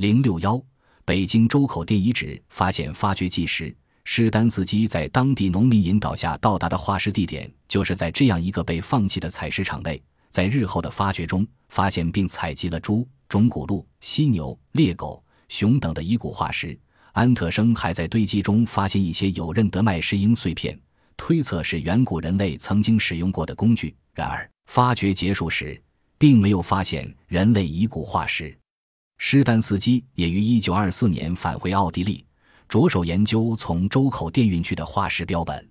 零六幺，北京周口店遗址发现发掘纪实。施丹斯基在当地农民引导下到达的化石地点，就是在这样一个被放弃的采石场内。在日后的发掘中，发现并采集了猪、种骨鹿、犀牛、猎狗、熊等的遗骨化石。安特生还在堆积中发现一些有刃的麦石英碎片，推测是远古人类曾经使用过的工具。然而，发掘结束时，并没有发现人类遗骨化石。施丹斯基也于1924年返回奥地利，着手研究从周口店运去的化石标本。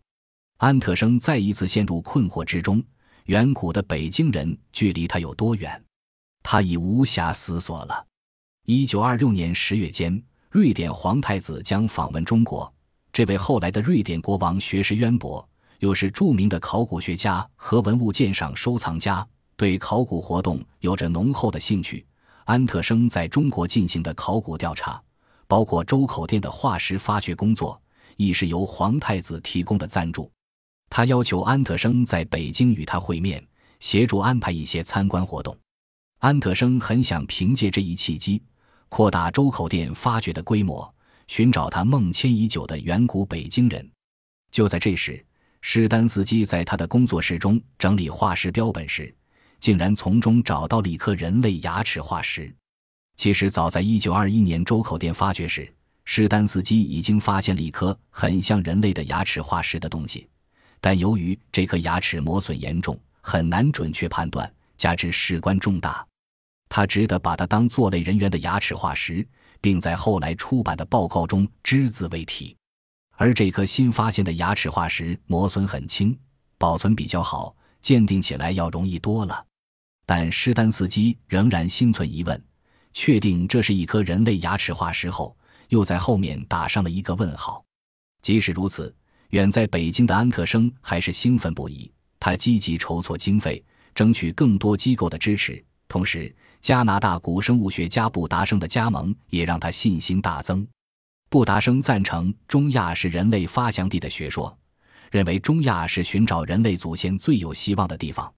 安特生再一次陷入困惑之中。远古的北京人距离他有多远？他已无暇思索了。一九二六年十月间，瑞典皇太子将访问中国。这位后来的瑞典国王学识渊博，又是著名的考古学家和文物鉴赏收藏家，对考古活动有着浓厚的兴趣。安特生在中国进行的考古调查，包括周口店的化石发掘工作，亦是由皇太子提供的赞助。他要求安特生在北京与他会面，协助安排一些参观活动。安特生很想凭借这一契机，扩大周口店发掘的规模，寻找他梦牵已久的远古北京人。就在这时，施丹斯基在他的工作室中整理化石标本时，竟然从中找到了一颗人类牙齿化石。其实，早在1921年周口店发掘时，施丹斯基已经发现了一颗很像人类的牙齿化石的东西。但由于这颗牙齿磨损严重，很难准确判断，加之事关重大，他只得把它当做类人猿的牙齿化石，并在后来出版的报告中只字未提。而这颗新发现的牙齿化石磨损很轻，保存比较好，鉴定起来要容易多了。但施丹斯基仍然心存疑问，确定这是一颗人类牙齿化石后，又在后面打上了一个问号。即使如此。远在北京的安特生还是兴奋不已，他积极筹措经费，争取更多机构的支持。同时，加拿大古生物学家布达生的加盟也让他信心大增。布达生赞成中亚是人类发祥地的学说，认为中亚是寻找人类祖先最有希望的地方。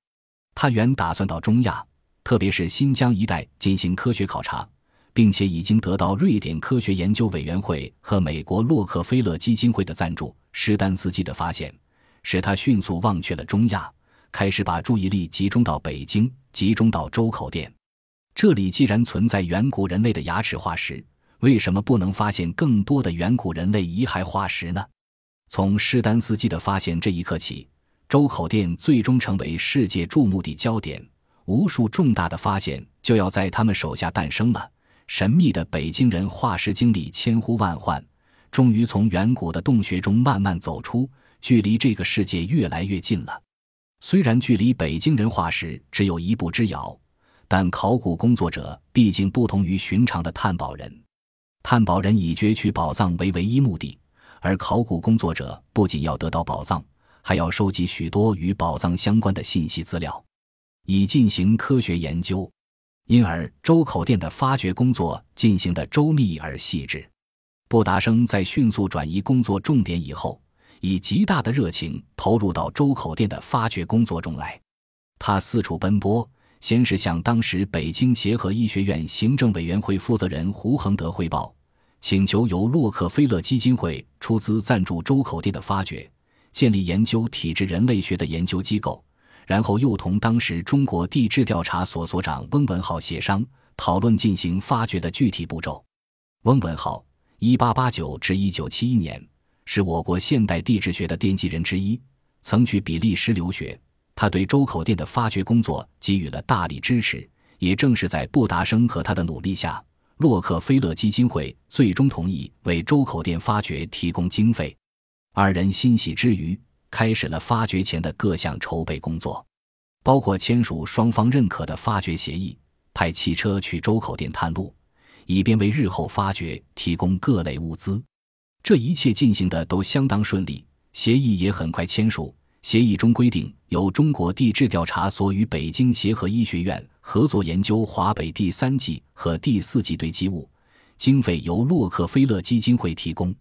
他原打算到中亚，特别是新疆一带进行科学考察。并且已经得到瑞典科学研究委员会和美国洛克菲勒基金会的赞助。施丹斯基的发现使他迅速忘却了中亚，开始把注意力集中到北京，集中到周口店。这里既然存在远古人类的牙齿化石，为什么不能发现更多的远古人类遗骸化石呢？从施丹斯基的发现这一刻起，周口店最终成为世界注目的焦点，无数重大的发现就要在他们手下诞生了。神秘的北京人化石经历千呼万唤，终于从远古的洞穴中慢慢走出，距离这个世界越来越近了。虽然距离北京人化石只有一步之遥，但考古工作者毕竟不同于寻常的探宝人。探宝人以攫取宝藏为唯一目的，而考古工作者不仅要得到宝藏，还要收集许多与宝藏相关的信息资料，以进行科学研究。因而，周口店的发掘工作进行的周密而细致。布达生在迅速转移工作重点以后，以极大的热情投入到周口店的发掘工作中来。他四处奔波，先是向当时北京协和医学院行政委员会负责人胡恒德汇报，请求由洛克菲勒基金会出资赞助周口店的发掘，建立研究体质人类学的研究机构。然后又同当时中国地质调查所所长翁文浩协商讨论进行发掘的具体步骤。翁文浩 （1889 至1971年）是我国现代地质学的奠基人之一，曾去比利时留学。他对周口店的发掘工作给予了大力支持。也正是在布达生和他的努力下，洛克菲勒基金会最终同意为周口店发掘提供经费。二人欣喜之余。开始了发掘前的各项筹备工作，包括签署双方认可的发掘协议，派汽车去周口店探路，以便为日后发掘提供各类物资。这一切进行的都相当顺利，协议也很快签署。协议中规定，由中国地质调查所与北京协和医学院合作研究华北第三纪和第四纪堆积物，经费由洛克菲勒基金会提供，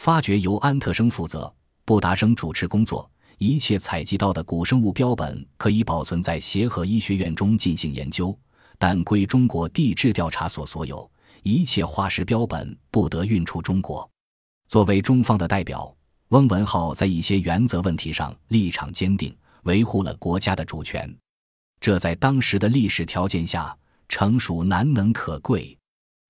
发掘由安特生负责。布达生主持工作，一切采集到的古生物标本可以保存在协和医学院中进行研究，但归中国地质调查所所有，一切化石标本不得运出中国。作为中方的代表，翁文浩在一些原则问题上立场坚定，维护了国家的主权。这在当时的历史条件下，诚属难能可贵。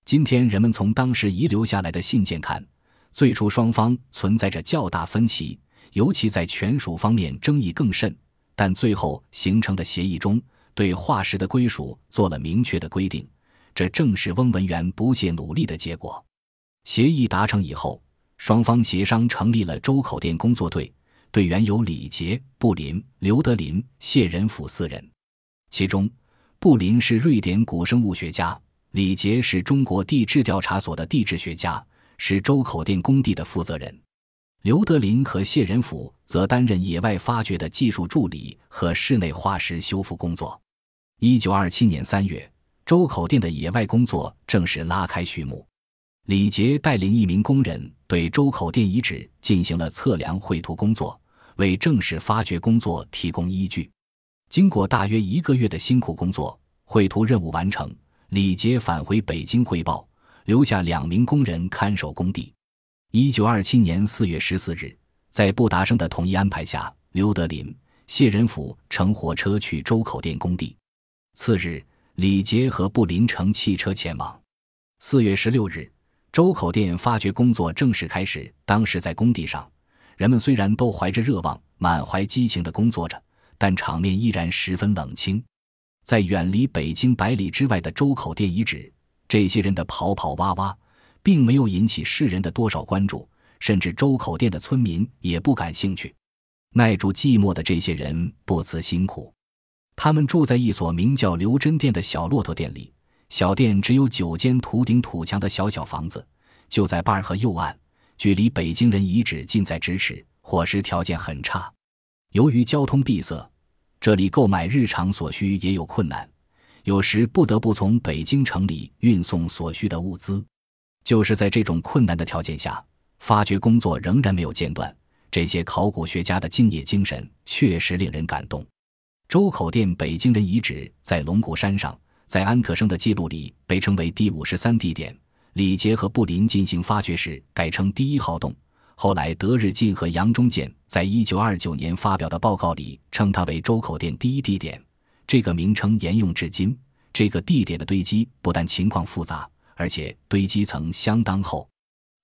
今天人们从当时遗留下来的信件看，最初双方存在着较大分歧，尤其在权属方面争议更甚。但最后形成的协议中，对化石的归属做了明确的规定，这正是翁文元不懈努力的结果。协议达成以后，双方协商成立了周口店工作队，队员有李杰、布林、刘德林、谢仁甫四人，其中布林是瑞典古生物学家。李杰是中国地质调查所的地质学家，是周口店工地的负责人。刘德林和谢仁甫则担任野外发掘的技术助理和室内化石修复工作。一九二七年三月，周口店的野外工作正式拉开序幕。李杰带领一名工人对周口店遗址进行了测量绘图工作，为正式发掘工作提供依据。经过大约一个月的辛苦工作，绘图任务完成。李杰返回北京汇报，留下两名工人看守工地。一九二七年四月十四日，在布达生的统一安排下，刘德林、谢仁甫乘火车去周口店工地。次日，李杰和布林乘汽车前往。四月十六日，周口店发掘工作正式开始。当时在工地上，人们虽然都怀着热望，满怀激情地工作着，但场面依然十分冷清。在远离北京百里之外的周口店遗址，这些人的跑跑挖挖，并没有引起世人的多少关注，甚至周口店的村民也不感兴趣。耐住寂寞的这些人不辞辛苦，他们住在一所名叫刘真店的小骆驼店里。小店只有九间土顶土墙的小小房子，就在巴尔河右岸，距离北京人遗址近在咫尺，伙食条件很差。由于交通闭塞。这里购买日常所需也有困难，有时不得不从北京城里运送所需的物资。就是在这种困难的条件下，发掘工作仍然没有间断。这些考古学家的敬业精神确实令人感动。周口店北京人遗址在龙骨山上，在安特生的记录里被称为第五十三地点。李杰和布林进行发掘时改称第一号洞。后来，德日进和杨忠建在一九二九年发表的报告里称它为周口店第一地点，这个名称沿用至今。这个地点的堆积不但情况复杂，而且堆积层相当厚。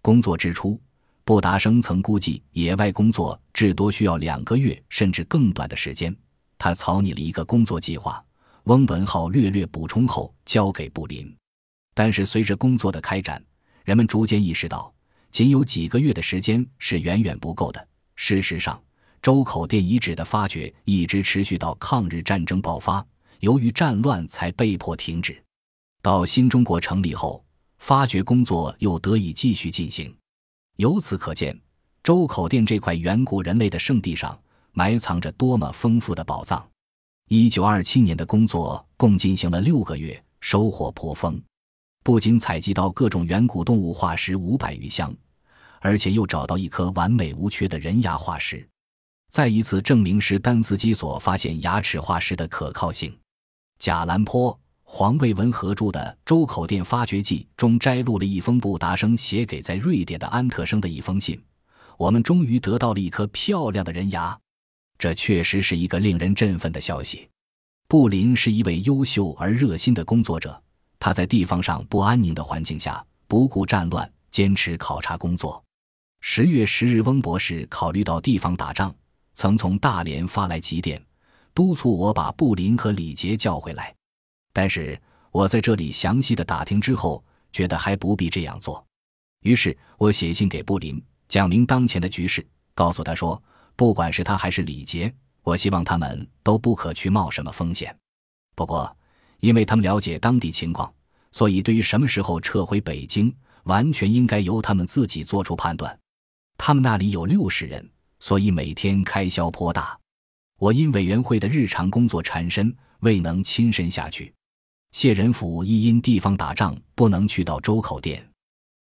工作之初，布达生曾估计野外工作至多需要两个月甚至更短的时间。他草拟了一个工作计划，翁文浩略略补充后交给布林。但是随着工作的开展，人们逐渐意识到。仅有几个月的时间是远远不够的。事实上，周口店遗址的发掘一直持续到抗日战争爆发，由于战乱才被迫停止。到新中国成立后，发掘工作又得以继续进行。由此可见，周口店这块远古人类的圣地上埋藏着多么丰富的宝藏。一九二七年的工作共进行了六个月，收获颇丰。不仅采集到各种远古动物化石五百余箱，而且又找到一颗完美无缺的人牙化石，再一次证明是丹斯基所发现牙齿化石的可靠性。贾兰坡、黄卫文合著的《周口店发掘记》中摘录了一封布达生写给在瑞典的安特生的一封信：“我们终于得到了一颗漂亮的人牙，这确实是一个令人振奋的消息。”布林是一位优秀而热心的工作者。他在地方上不安宁的环境下，不顾战乱，坚持考察工作。十月十日，翁博士考虑到地方打仗，曾从大连发来急电，督促我把布林和李杰叫回来。但是我在这里详细的打听之后，觉得还不必这样做。于是我写信给布林，讲明当前的局势，告诉他说，不管是他还是李杰，我希望他们都不可去冒什么风险。不过。因为他们了解当地情况，所以对于什么时候撤回北京，完全应该由他们自己做出判断。他们那里有六十人，所以每天开销颇大。我因委员会的日常工作缠身，未能亲身下去。谢仁甫亦因地方打仗，不能去到周口店。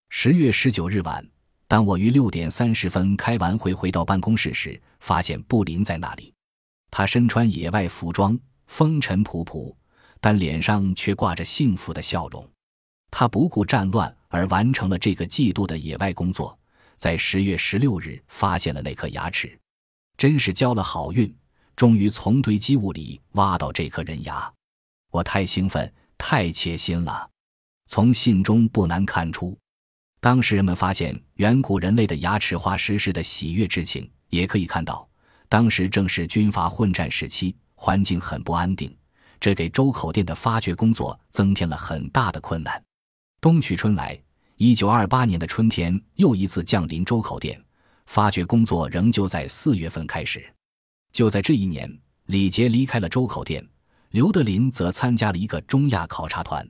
十月十九日晚，当我于六点三十分开完会回到办公室时，发现布林在那里。他身穿野外服装，风尘仆仆。但脸上却挂着幸福的笑容。他不顾战乱而完成了这个季度的野外工作，在十月十六日发现了那颗牙齿，真是交了好运，终于从堆积物里挖到这颗人牙。我太兴奋，太切心了。从信中不难看出，当时人们发现远古人类的牙齿化石时的喜悦之情。也可以看到，当时正是军阀混战时期，环境很不安定，这给周口店的发掘工作增添了很大的困难。冬去春来，一九二八年的春天又一次降临周口店，发掘工作仍旧在四月份开始。就在这一年，李杰离开了周口店，刘德林则参加了一个中亚考察团。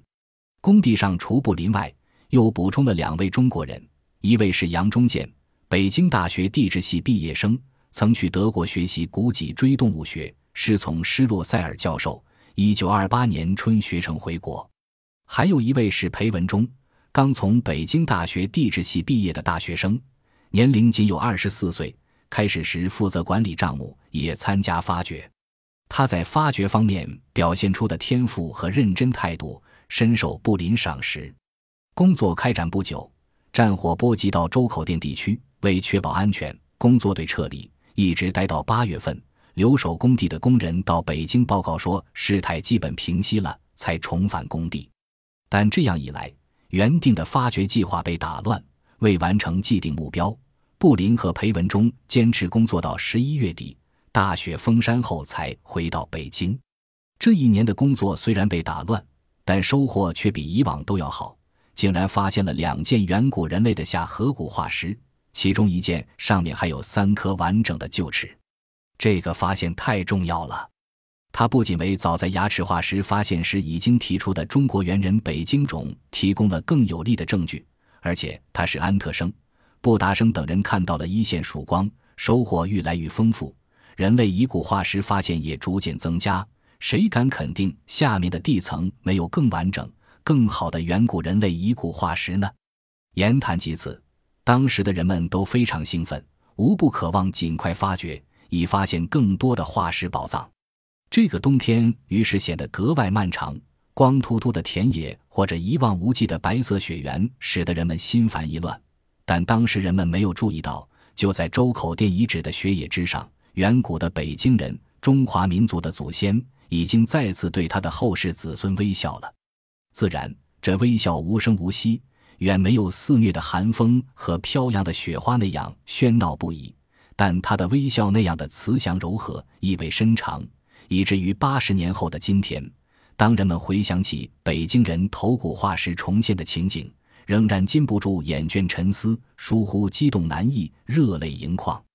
工地上除布林外，又补充了两位中国人，一位是杨忠建，北京大学地质系毕业生，曾去德国学习古脊椎动物学，师从施洛塞尔教授。一九二八年春学成回国。还有一位是裴文中，刚从北京大学地质系毕业的大学生，年龄仅有二十四岁，开始时负责管理账目，也参加发掘。他在发掘方面表现出的天赋和认真态度。深受布林赏识。工作开展不久，战火波及到周口店地区。为确保安全，工作队撤离，一直待到八月份。留守工地的工人到北京报告说，事态基本平息了，才重返工地。但这样一来，原定的发掘计划被打乱，未完成既定目标。布林和裴文中坚持工作到十一月底，大雪封山后才回到北京。这一年的工作虽然被打乱。但收获却比以往都要好，竟然发现了两件远古人类的下颌骨化石，其中一件上面还有三颗完整的臼齿。这个发现太重要了，它不仅为早在牙齿化石发现时已经提出的中国猿人北京种提供了更有力的证据，而且它使安特生、布达生等人看到了一线曙光，收获愈来愈丰富，人类遗骨化石发现也逐渐增加。谁敢肯定下面的地层没有更完整、更好的远古人类遗骨化石呢？言谈及此，当时的人们都非常兴奋，无不渴望尽快发掘，以发现更多的化石宝藏。这个冬天于是显得格外漫长。光秃秃的田野或者一望无际的白色雪原，使得人们心烦意乱。但当时人们没有注意到，就在周口店遗址的雪野之上，远古的北京人、中华民族的祖先。已经再次对他的后世子孙微笑了。自然，这微笑无声无息，远没有肆虐的寒风和飘扬的雪花那样喧闹不已。但他的微笑那样的慈祥柔和，意味深长，以至于八十年后的今天，当人们回想起北京人头骨化石重现的情景，仍然禁不住眼倦沉思，疏忽激动难抑，热泪盈眶。